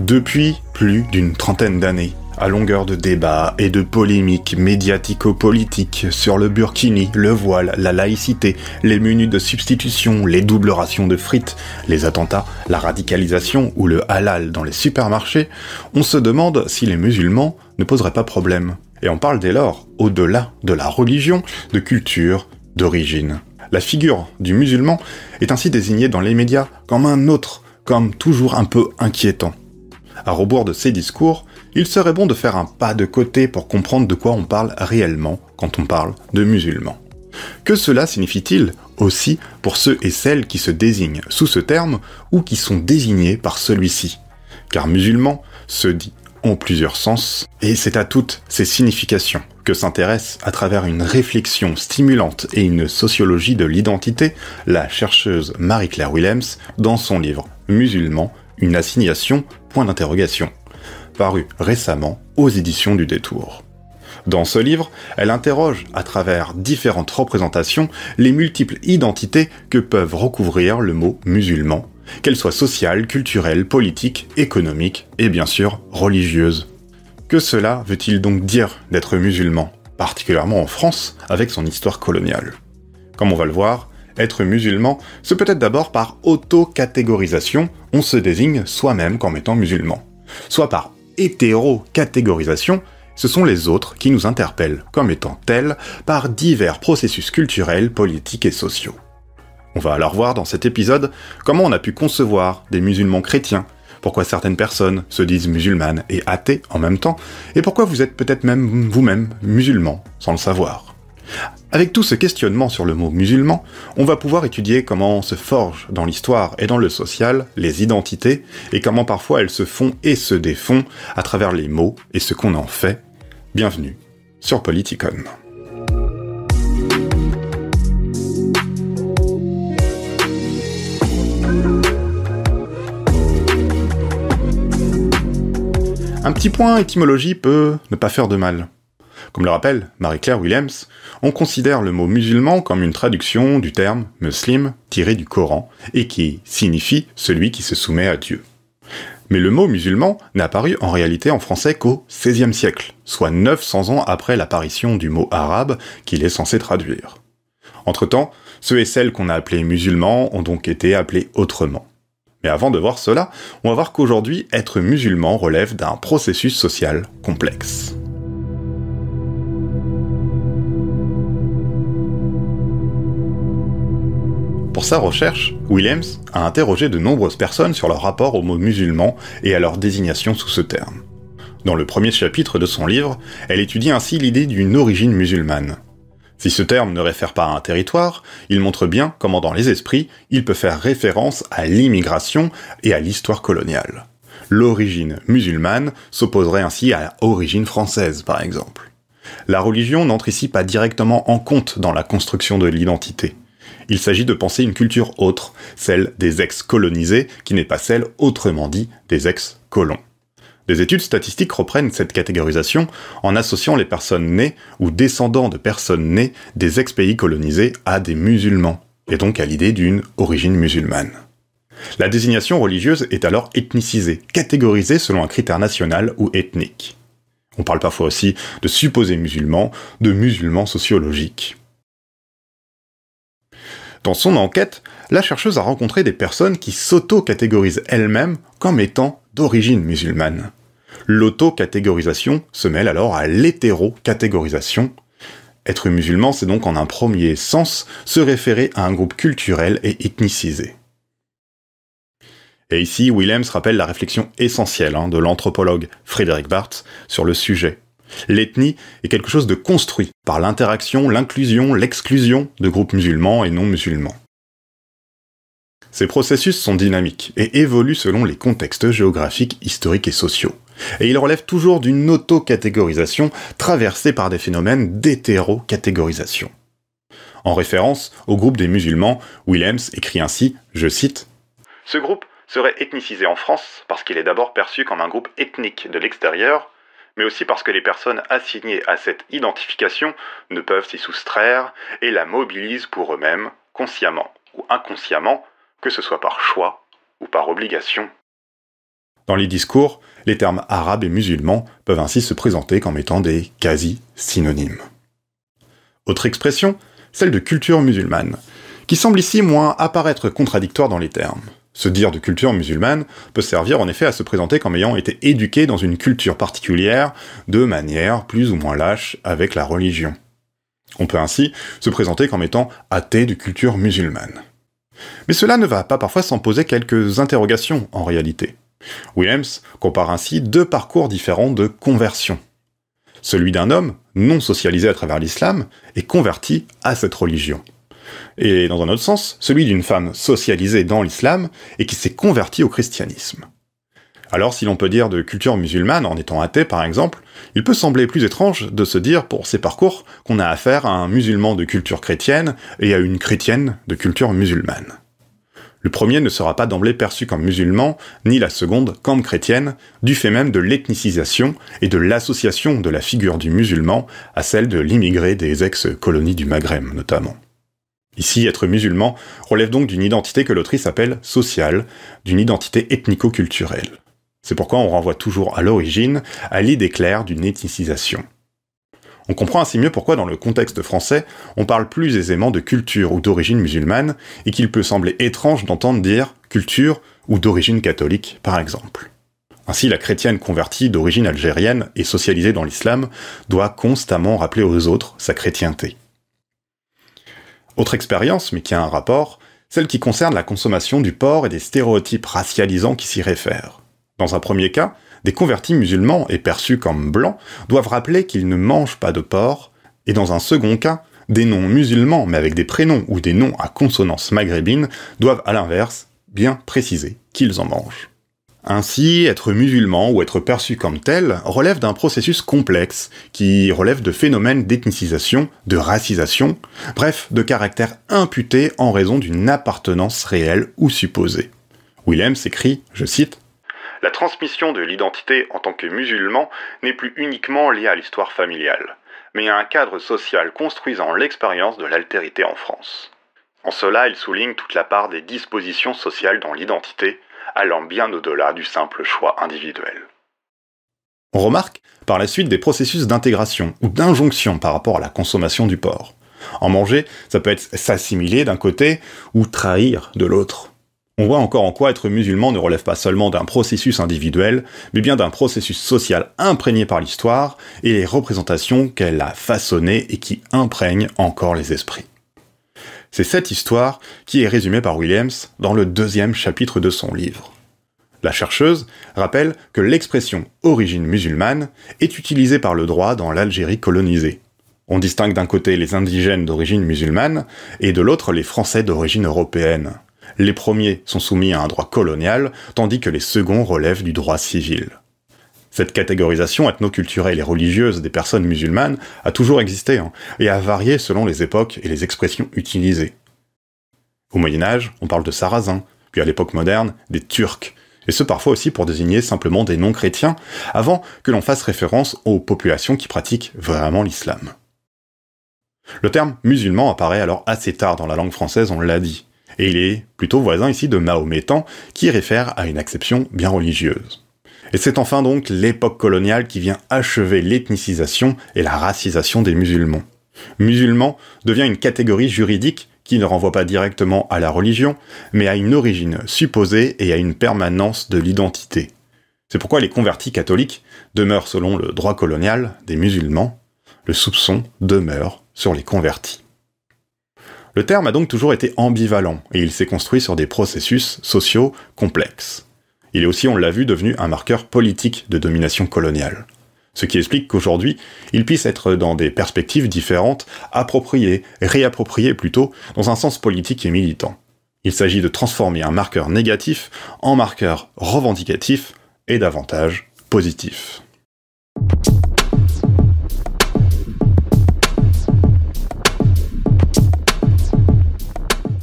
Depuis plus d'une trentaine d'années, à longueur de débats et de polémiques médiatico-politiques sur le burkini, le voile, la laïcité, les menus de substitution, les doubles rations de frites, les attentats, la radicalisation ou le halal dans les supermarchés, on se demande si les musulmans ne poseraient pas problème. Et on parle dès lors, au-delà de la religion, de culture, d'origine. La figure du musulman est ainsi désignée dans les médias comme un autre, comme toujours un peu inquiétant. À rebours de ces discours, il serait bon de faire un pas de côté pour comprendre de quoi on parle réellement quand on parle de musulmans. Que cela signifie-t-il aussi pour ceux et celles qui se désignent sous ce terme ou qui sont désignés par celui-ci? Car musulman se dit en plusieurs sens, et c'est à toutes ces significations que s'intéresse à travers une réflexion stimulante et une sociologie de l'identité la chercheuse Marie-Claire Willems dans son livre Musulman, une assignation point d'interrogation, paru récemment aux éditions du Détour. Dans ce livre, elle interroge, à travers différentes représentations, les multiples identités que peuvent recouvrir le mot musulman, qu'elles soient sociales, culturelles, politiques, économiques et bien sûr religieuses. Que cela veut-il donc dire d'être musulman, particulièrement en France avec son histoire coloniale? Comme on va le voir, être musulman, c'est peut-être d'abord par auto-catégorisation, on se désigne soi-même comme étant musulman. Soit par hétéro-catégorisation, ce sont les autres qui nous interpellent comme étant tels par divers processus culturels, politiques et sociaux. On va alors voir dans cet épisode comment on a pu concevoir des musulmans chrétiens, pourquoi certaines personnes se disent musulmanes et athées en même temps, et pourquoi vous êtes peut-être même vous-même musulman sans le savoir. Avec tout ce questionnement sur le mot musulman, on va pouvoir étudier comment se forgent dans l'histoire et dans le social les identités, et comment parfois elles se font et se défont à travers les mots et ce qu'on en fait. Bienvenue sur Politicon. Un petit point étymologie peut ne pas faire de mal. Comme le rappelle Marie-Claire Williams, on considère le mot musulman comme une traduction du terme muslim tiré du Coran et qui signifie celui qui se soumet à Dieu. Mais le mot musulman n'a apparu en réalité en français qu'au XVIe siècle, soit 900 ans après l'apparition du mot arabe qu'il est censé traduire. Entre-temps, ceux et celles qu'on a appelés musulmans ont donc été appelés autrement. Mais avant de voir cela, on va voir qu'aujourd'hui, être musulman relève d'un processus social complexe. Pour sa recherche, Williams a interrogé de nombreuses personnes sur leur rapport au mot musulman et à leur désignation sous ce terme. Dans le premier chapitre de son livre, elle étudie ainsi l'idée d'une origine musulmane. Si ce terme ne réfère pas à un territoire, il montre bien comment dans les esprits, il peut faire référence à l'immigration et à l'histoire coloniale. L'origine musulmane s'opposerait ainsi à l'origine française, par exemple. La religion n'entre ici pas directement en compte dans la construction de l'identité. Il s'agit de penser une culture autre, celle des ex-colonisés, qui n'est pas celle, autrement dit, des ex-colons. Des études statistiques reprennent cette catégorisation en associant les personnes nées ou descendants de personnes nées des ex-pays colonisés à des musulmans, et donc à l'idée d'une origine musulmane. La désignation religieuse est alors ethnicisée, catégorisée selon un critère national ou ethnique. On parle parfois aussi de supposés musulmans, de musulmans sociologiques. Dans son enquête, la chercheuse a rencontré des personnes qui s'auto-catégorisent elles-mêmes comme étant d'origine musulmane. L'auto-catégorisation se mêle alors à l'hétéro-catégorisation. Être musulman, c'est donc en un premier sens se référer à un groupe culturel et ethnicisé. Et ici, Williams rappelle la réflexion essentielle hein, de l'anthropologue Frédéric Barthes sur le sujet. L'ethnie est quelque chose de construit par l'interaction, l'inclusion, l'exclusion de groupes musulmans et non musulmans. Ces processus sont dynamiques et évoluent selon les contextes géographiques, historiques et sociaux. Et ils relèvent toujours d'une auto-catégorisation traversée par des phénomènes d'hétéro-catégorisation. En référence au groupe des musulmans, Williams écrit ainsi, je cite, Ce groupe serait ethnicisé en France parce qu'il est d'abord perçu comme un groupe ethnique de l'extérieur mais aussi parce que les personnes assignées à cette identification ne peuvent s'y soustraire et la mobilisent pour eux-mêmes, consciemment ou inconsciemment, que ce soit par choix ou par obligation. Dans les discours, les termes arabes et musulmans peuvent ainsi se présenter comme étant des quasi-synonymes. Autre expression, celle de culture musulmane, qui semble ici moins apparaître contradictoire dans les termes. Se dire de culture musulmane peut servir en effet à se présenter comme ayant été éduqué dans une culture particulière, de manière plus ou moins lâche avec la religion. On peut ainsi se présenter comme étant athée de culture musulmane. Mais cela ne va pas parfois sans poser quelques interrogations en réalité. Williams compare ainsi deux parcours différents de conversion. Celui d'un homme, non socialisé à travers l'islam, et converti à cette religion. Et dans un autre sens, celui d'une femme socialisée dans l'islam et qui s'est convertie au christianisme. Alors si l'on peut dire de culture musulmane en étant athée par exemple, il peut sembler plus étrange de se dire pour ces parcours qu'on a affaire à un musulman de culture chrétienne et à une chrétienne de culture musulmane. Le premier ne sera pas d'emblée perçu comme musulman, ni la seconde comme chrétienne, du fait même de l'ethnicisation et de l'association de la figure du musulman à celle de l'immigré des ex-colonies du Maghreb notamment. Ici, être musulman relève donc d'une identité que l'autrice appelle sociale, d'une identité ethnico-culturelle. C'est pourquoi on renvoie toujours à l'origine à l'idée claire d'une ethnicisation. On comprend ainsi mieux pourquoi dans le contexte français, on parle plus aisément de culture ou d'origine musulmane, et qu'il peut sembler étrange d'entendre dire culture ou d'origine catholique, par exemple. Ainsi, la chrétienne convertie d'origine algérienne et socialisée dans l'islam doit constamment rappeler aux autres sa chrétienté. Autre expérience, mais qui a un rapport, celle qui concerne la consommation du porc et des stéréotypes racialisants qui s'y réfèrent. Dans un premier cas, des convertis musulmans et perçus comme blancs doivent rappeler qu'ils ne mangent pas de porc, et dans un second cas, des noms musulmans mais avec des prénoms ou des noms à consonance maghrébine doivent à l'inverse bien préciser qu'ils en mangent. Ainsi, être musulman ou être perçu comme tel relève d'un processus complexe qui relève de phénomènes d'ethnicisation, de racisation, bref, de caractère imputé en raison d'une appartenance réelle ou supposée. Willem s'écrit, je cite, La transmission de l'identité en tant que musulman n'est plus uniquement liée à l'histoire familiale, mais à un cadre social construisant l'expérience de l'altérité en France. En cela, il souligne toute la part des dispositions sociales dans l'identité, allant bien au-delà du simple choix individuel. On remarque par la suite des processus d'intégration ou d'injonction par rapport à la consommation du porc. En manger, ça peut être s'assimiler d'un côté ou trahir de l'autre. On voit encore en quoi être musulman ne relève pas seulement d'un processus individuel, mais bien d'un processus social imprégné par l'histoire et les représentations qu'elle a façonnées et qui imprègnent encore les esprits. C'est cette histoire qui est résumée par Williams dans le deuxième chapitre de son livre. La chercheuse rappelle que l'expression origine musulmane est utilisée par le droit dans l'Algérie colonisée. On distingue d'un côté les indigènes d'origine musulmane et de l'autre les Français d'origine européenne. Les premiers sont soumis à un droit colonial, tandis que les seconds relèvent du droit civil. Cette catégorisation ethnoculturelle et religieuse des personnes musulmanes a toujours existé, hein, et a varié selon les époques et les expressions utilisées. Au Moyen Âge, on parle de Sarrasins, puis à l'époque moderne, des Turcs, et ce parfois aussi pour désigner simplement des non-chrétiens, avant que l'on fasse référence aux populations qui pratiquent vraiment l'islam. Le terme musulman apparaît alors assez tard dans la langue française, on l'a dit, et il est plutôt voisin ici de mahométan, qui réfère à une acception bien religieuse. Et c'est enfin donc l'époque coloniale qui vient achever l'ethnicisation et la racisation des musulmans. Musulman devient une catégorie juridique qui ne renvoie pas directement à la religion, mais à une origine supposée et à une permanence de l'identité. C'est pourquoi les convertis catholiques demeurent selon le droit colonial des musulmans, le soupçon demeure sur les convertis. Le terme a donc toujours été ambivalent, et il s'est construit sur des processus sociaux complexes. Il est aussi, on l'a vu, devenu un marqueur politique de domination coloniale. Ce qui explique qu'aujourd'hui, il puisse être dans des perspectives différentes, approprié, réapproprié plutôt, dans un sens politique et militant. Il s'agit de transformer un marqueur négatif en marqueur revendicatif et davantage positif.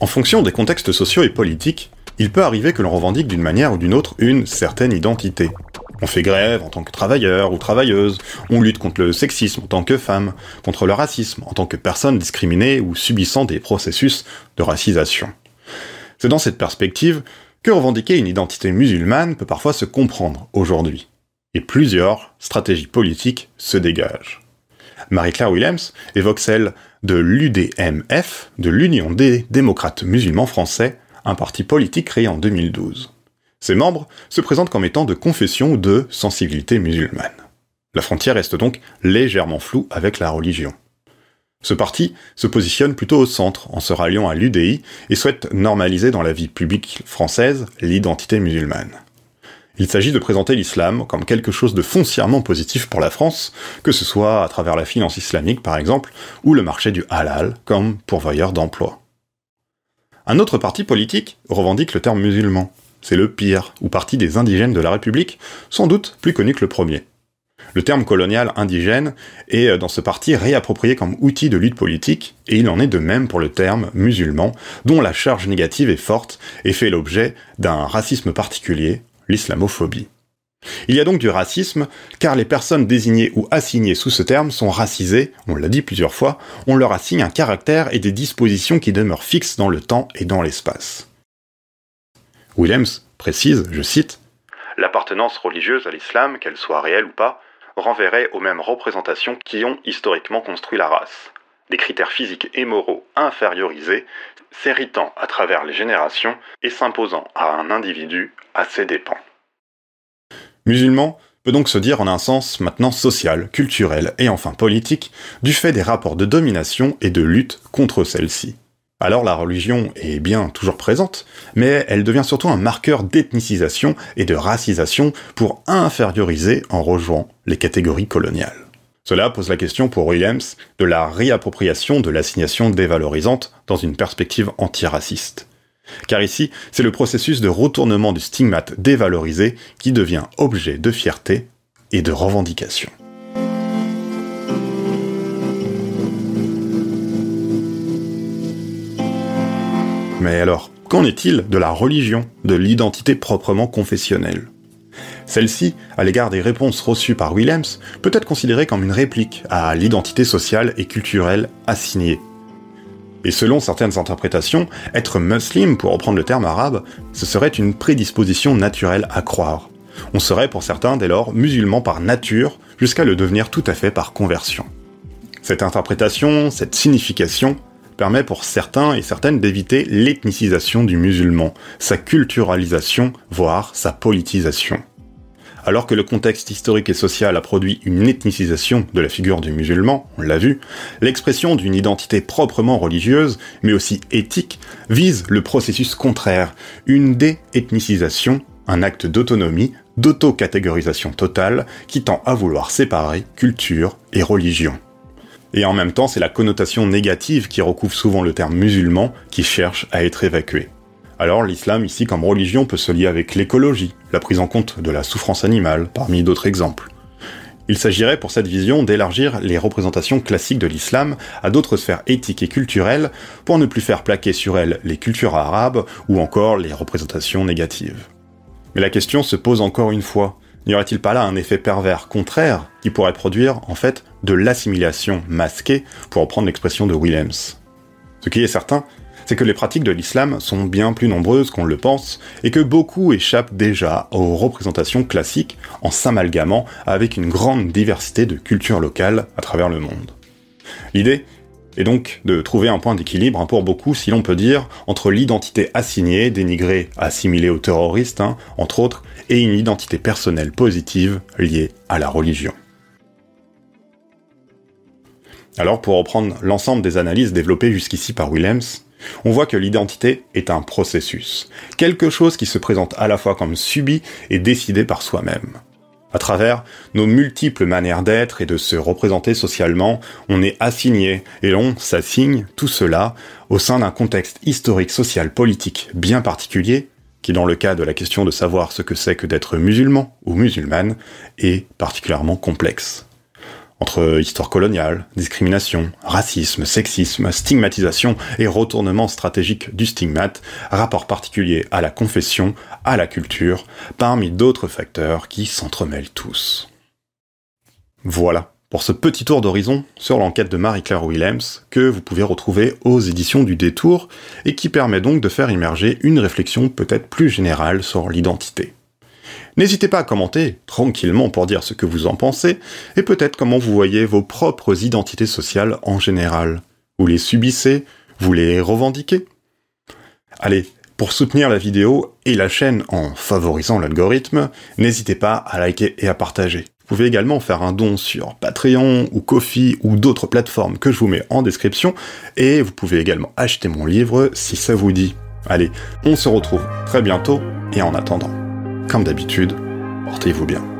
En fonction des contextes sociaux et politiques, il peut arriver que l'on revendique d'une manière ou d'une autre une certaine identité. On fait grève en tant que travailleur ou travailleuse, on lutte contre le sexisme en tant que femme, contre le racisme en tant que personne discriminée ou subissant des processus de racisation. C'est dans cette perspective que revendiquer une identité musulmane peut parfois se comprendre aujourd'hui. Et plusieurs stratégies politiques se dégagent. Marie-Claire Willems évoque celle de l'UDMF, de l'Union des démocrates musulmans français, un parti politique créé en 2012. Ses membres se présentent comme étant de confession ou de sensibilité musulmane. La frontière reste donc légèrement floue avec la religion. Ce parti se positionne plutôt au centre en se ralliant à l'UDI et souhaite normaliser dans la vie publique française l'identité musulmane. Il s'agit de présenter l'islam comme quelque chose de foncièrement positif pour la France, que ce soit à travers la finance islamique par exemple, ou le marché du halal comme pourvoyeur d'emploi. Un autre parti politique revendique le terme musulman. C'est le pire, ou parti des indigènes de la République, sans doute plus connu que le premier. Le terme colonial indigène est euh, dans ce parti réapproprié comme outil de lutte politique, et il en est de même pour le terme musulman, dont la charge négative est forte et fait l'objet d'un racisme particulier, l'islamophobie. Il y a donc du racisme, car les personnes désignées ou assignées sous ce terme sont racisées, on l'a dit plusieurs fois, on leur assigne un caractère et des dispositions qui demeurent fixes dans le temps et dans l'espace. Williams précise, je cite, L'appartenance religieuse à l'islam, qu'elle soit réelle ou pas, renverrait aux mêmes représentations qui ont historiquement construit la race. Des critères physiques et moraux infériorisés, s'héritant à travers les générations et s'imposant à un individu à ses dépens. Musulman peut donc se dire en un sens maintenant social, culturel et enfin politique, du fait des rapports de domination et de lutte contre celle-ci. Alors la religion est bien toujours présente, mais elle devient surtout un marqueur d'ethnicisation et de racisation pour inférioriser en rejoignant les catégories coloniales. Cela pose la question pour Williams de la réappropriation de l'assignation dévalorisante dans une perspective antiraciste. Car ici, c'est le processus de retournement du stigmate dévalorisé qui devient objet de fierté et de revendication. Mais alors, qu'en est-il de la religion, de l'identité proprement confessionnelle? Celle-ci, à l'égard des réponses reçues par Williams, peut être considérée comme une réplique à l'identité sociale et culturelle assignée. Et selon certaines interprétations, être musulman, pour reprendre le terme arabe, ce serait une prédisposition naturelle à croire. On serait pour certains dès lors musulman par nature, jusqu'à le devenir tout à fait par conversion. Cette interprétation, cette signification, permet pour certains et certaines d'éviter l'ethnicisation du musulman, sa culturalisation, voire sa politisation. Alors que le contexte historique et social a produit une ethnicisation de la figure du musulman, on l'a vu, l'expression d'une identité proprement religieuse, mais aussi éthique, vise le processus contraire, une déethnicisation, un acte d'autonomie, d'autocatégorisation totale, qui tend à vouloir séparer culture et religion. Et en même temps, c'est la connotation négative qui recouvre souvent le terme musulman qui cherche à être évacué. Alors l'islam ici comme religion peut se lier avec l'écologie, la prise en compte de la souffrance animale, parmi d'autres exemples. Il s'agirait pour cette vision d'élargir les représentations classiques de l'islam à d'autres sphères éthiques et culturelles pour ne plus faire plaquer sur elles les cultures arabes ou encore les représentations négatives. Mais la question se pose encore une fois, n'y aurait-il pas là un effet pervers contraire qui pourrait produire en fait de l'assimilation masquée, pour reprendre l'expression de Willems? Ce qui est certain, c'est que les pratiques de l'islam sont bien plus nombreuses qu'on le pense, et que beaucoup échappent déjà aux représentations classiques en s'amalgamant avec une grande diversité de cultures locales à travers le monde. L'idée est donc de trouver un point d'équilibre pour beaucoup, si l'on peut dire, entre l'identité assignée, dénigrée, assimilée aux terroristes, hein, entre autres, et une identité personnelle positive liée à la religion. Alors pour reprendre l'ensemble des analyses développées jusqu'ici par Willems, on voit que l'identité est un processus, quelque chose qui se présente à la fois comme subi et décidé par soi-même. À travers nos multiples manières d'être et de se représenter socialement, on est assigné et l'on s'assigne tout cela au sein d'un contexte historique, social, politique bien particulier qui dans le cas de la question de savoir ce que c'est que d'être musulman ou musulmane est particulièrement complexe. Entre histoire coloniale, discrimination, racisme, sexisme, stigmatisation et retournement stratégique du stigmate, rapport particulier à la confession, à la culture, parmi d'autres facteurs qui s'entremêlent tous. Voilà pour ce petit tour d'horizon sur l'enquête de Marie-Claire Willems que vous pouvez retrouver aux éditions du Détour et qui permet donc de faire immerger une réflexion peut-être plus générale sur l'identité. N'hésitez pas à commenter tranquillement pour dire ce que vous en pensez et peut-être comment vous voyez vos propres identités sociales en général. Vous les subissez Vous les revendiquez Allez, pour soutenir la vidéo et la chaîne en favorisant l'algorithme, n'hésitez pas à liker et à partager. Vous pouvez également faire un don sur Patreon ou Kofi ou d'autres plateformes que je vous mets en description et vous pouvez également acheter mon livre si ça vous dit. Allez, on se retrouve très bientôt et en attendant, comme d'habitude, portez-vous bien.